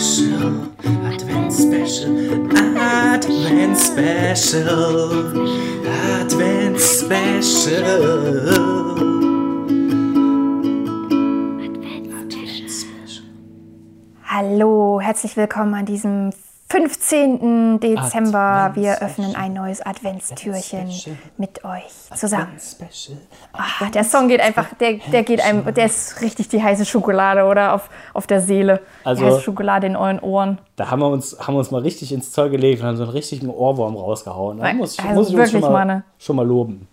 Special, Advents Special, Advents Special, Advents Special. Hallo, herzlich willkommen an diesem 15. Dezember. Wir Advents öffnen ein neues Adventstürchen Special. mit euch zusammen. Ah, der Song geht einfach, der, der geht einem, der ist richtig die heiße Schokolade, oder? Auf, auf der Seele. Also- die heiße Schokolade in euren Ohren. Da haben wir, uns, haben wir uns mal richtig ins Zeug gelegt und haben so einen richtigen Ohrwurm rausgehauen. Da Nein, muss ich, also muss ich uns wirklich, schon mal, Manne. schon mal loben.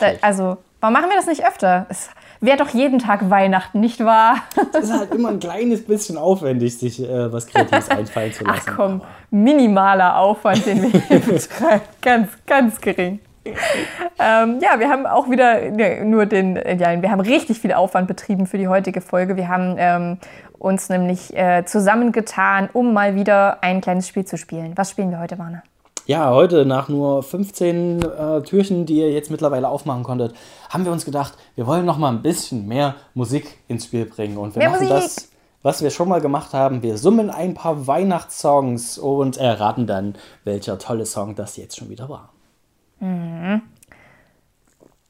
Da, also, warum machen wir das nicht öfter? Es wäre doch jeden Tag Weihnachten, nicht wahr? Es ist halt immer ein kleines bisschen aufwendig, sich äh, was Kreatives einfallen zu Ach lassen. komm, minimaler Aufwand, den wir hier betreiben. Ganz, ganz gering. Ähm, ja, wir haben auch wieder ne, nur den, äh, ja, wir haben richtig viel Aufwand betrieben für die heutige Folge. Wir haben ähm, uns nämlich äh, zusammengetan, um mal wieder ein kleines Spiel zu spielen. Was spielen wir heute, Warne? Ja, heute nach nur 15 äh, Türchen, die ihr jetzt mittlerweile aufmachen konntet, haben wir uns gedacht, wir wollen noch mal ein bisschen mehr Musik ins Spiel bringen. Und wir Mehr machen Musik! das, was wir schon mal gemacht haben. Wir summen ein paar Weihnachtssongs und erraten dann, welcher tolle Song das jetzt schon wieder war.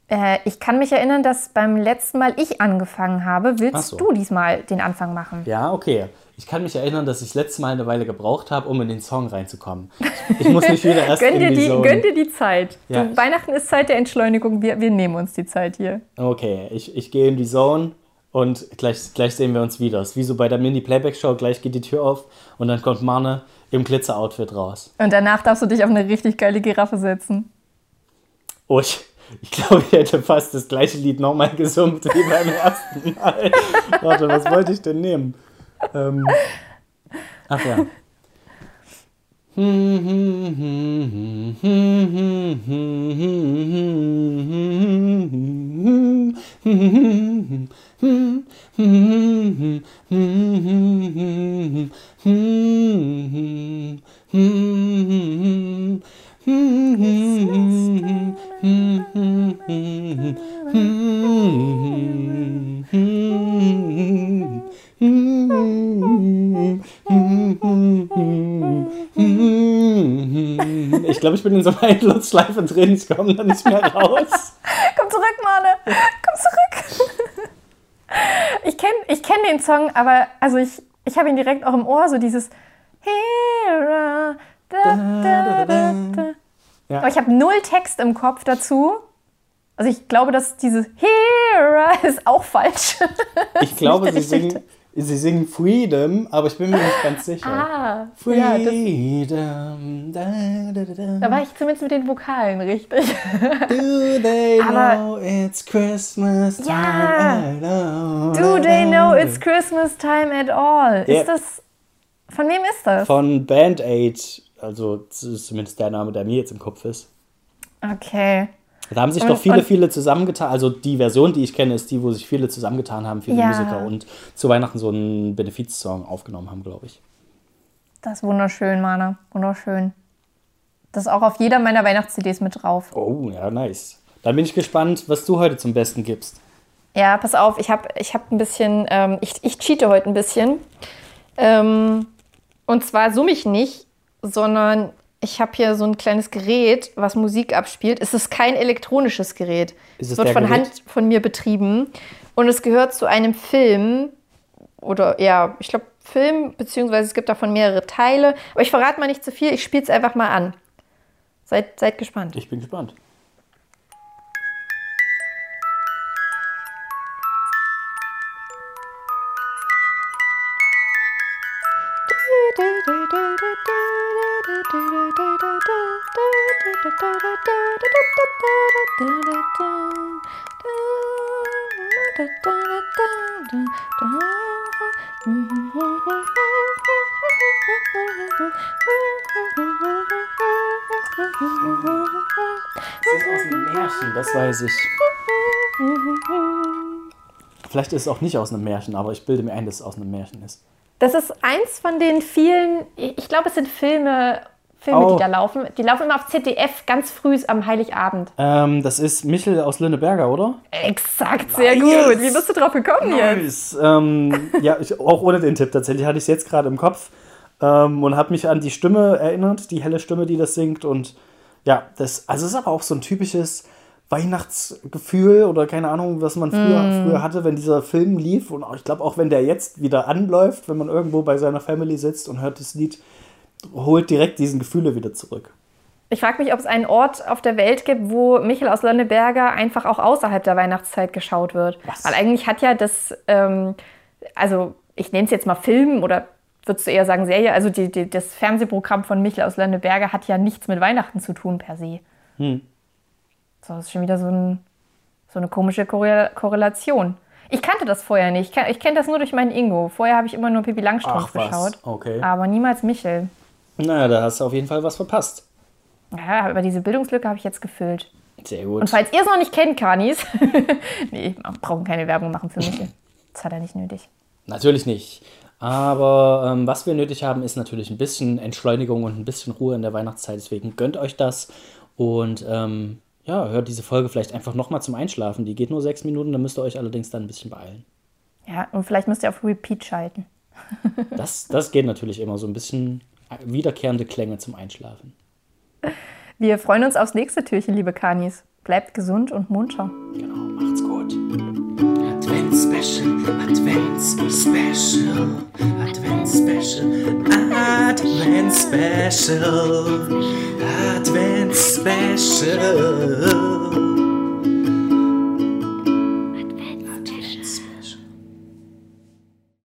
Äh, ich kann mich erinnern, dass beim letzten Mal ich angefangen habe. Willst so. du diesmal den Anfang machen? Ja, okay. Ich kann mich erinnern, dass ich das letzte Mal eine Weile gebraucht habe, um in den Song reinzukommen. Ich muss mich wieder erst Gönn dir, die Zone- gönn dir die Zeit. Ja. Du, Weihnachten ist Zeit der Entschleunigung. Wir, wir nehmen uns die Zeit hier. Okay, ich, ich gehe in die Zone und gleich, gleich sehen wir uns wieder. Es ist wie so bei der Mini-Playback-Show, gleich geht die Tür auf und dann kommt Marne im Glitzer-Outfit raus. Und danach darfst du dich auf eine richtig geile Giraffe setzen. Oh, ich, ich glaube, ich hätte fast das gleiche Lied nochmal gesummt wie beim ersten Mal. Warte, was wollte ich denn nehmen? Ähm, ach ja. Glaube, ich bin in so einer Endlosschleife drin. Ich komme da nicht mehr raus. Komm zurück, Mane! Komm zurück! Ich kenne ich kenn den Song, aber also ich, ich habe ihn direkt auch im Ohr, so dieses Hera, da, da, da. Ja. Aber ich habe null Text im Kopf dazu. Also ich glaube, dass dieses Hera ist auch falsch. Ich glaube, sie singen, sie singen Freedom, aber ich bin mir nicht ganz sicher. ah, ja, das, Freedom. da, da, da, da. war ich zumindest mit den Vokalen richtig. Do they Aber- know it's Christmas time Ja. at all? Do they know it's Christmas time at all? Ist das. Von wem ist das? Von Band Aid, also das ist zumindest der Name, der mir jetzt im Kopf ist. Okay. Da haben sich Und- doch viele, viele zusammengetan. Also die Version, die ich kenne, ist die, wo sich viele zusammengetan haben, viele Ja. Musiker und zu Weihnachten so einen Benefizsong aufgenommen haben, glaube ich. Das ist wunderschön, Mana. Wunderschön. Das ist auch auf jeder meiner Weihnachts-CDs mit drauf. Oh, ja, nice. Dann bin ich gespannt, was du heute zum Besten gibst. Ja, pass auf, ich habe ich hab ein bisschen, ähm, ich, ich cheate heute ein bisschen. Ähm, und zwar summe ich nicht, sondern ich habe hier so ein kleines Gerät, was Musik abspielt. Es ist kein elektronisches Gerät. Ist es es wird von Gerät? Hand von mir betrieben. Und es gehört zu einem Film. Oder ja, ich glaube Film, beziehungsweise es gibt davon mehrere Teile. Aber ich verrate mal nicht zu viel, ich spiele es einfach mal an. Seid, seid gespannt. Ich bin gespannt. Märchen, das weiß ich. Vielleicht ist es auch nicht aus einem Märchen, aber ich bilde mir ein, dass es aus einem Märchen ist. Das ist eins von den vielen, ich glaube, es sind Filme, Filme, Oh. die da laufen. Die laufen immer auf ZDF ganz früh am Heiligabend. Ähm, das ist Michel aus Lönneberger, oder? Exakt, sehr Nice. gut. Wie bist du drauf gekommen jetzt? Nice. Ähm, ja, ich, auch ohne den Tipp tatsächlich hatte ich es jetzt gerade im Kopf ähm, und habe mich an die Stimme erinnert, die helle Stimme, die das singt. Und ja, das, also es ist aber auch so ein typisches Weihnachtsgefühl oder keine Ahnung, was man früher, früher hatte, wenn dieser Film lief. Und ich glaube auch, wenn der jetzt wieder anläuft, wenn man irgendwo bei seiner Family sitzt und hört das Lied, holt direkt diesen Gefühle wieder zurück. Ich frage mich, ob es einen Ort auf der Welt gibt, wo Michel aus Lönneberger einfach auch außerhalb der Weihnachtszeit geschaut wird. Was? Weil eigentlich hat ja das, ähm, also ich nenne es jetzt mal Film oder würdest du eher sagen Serie, also die, die, das Fernsehprogramm von Michel aus Lönneberger hat ja nichts mit Weihnachten zu tun per se. So, das ist schon wieder so, ein, so eine komische Korrel Korrelation. Ich kannte das vorher nicht. Ich, kenne das nur durch meinen Ingo. Vorher habe ich immer nur Pippi Langstrumpf Ach, geschaut. Okay. Aber niemals Michel. Naja, da hast du auf jeden Fall was verpasst. Ja, aber diese Bildungslücke habe ich jetzt gefüllt. Sehr gut. Und falls ihr es noch nicht kennt, Kanis, nee, wir brauchen keine Werbung machen für Michel. Das hat er nicht nötig. Natürlich nicht. Aber ähm, was wir nötig haben, ist natürlich ein bisschen Entschleunigung und ein bisschen Ruhe in der Weihnachtszeit. Deswegen gönnt euch das und ähm, ja, hört diese Folge vielleicht einfach nochmal zum Einschlafen. Die geht nur sechs Minuten, da müsst ihr euch allerdings dann ein bisschen beeilen. Ja, und vielleicht müsst ihr auf Repeat schalten. Das, das geht natürlich immer so ein bisschen wiederkehrende Klänge zum Einschlafen. Wir freuen uns aufs nächste Türchen, liebe Kanis. Bleibt gesund und munter. Genau, macht's gut. Advents-Special, Advents-Special, Advents-Special, Advents-Special, Advents-Special.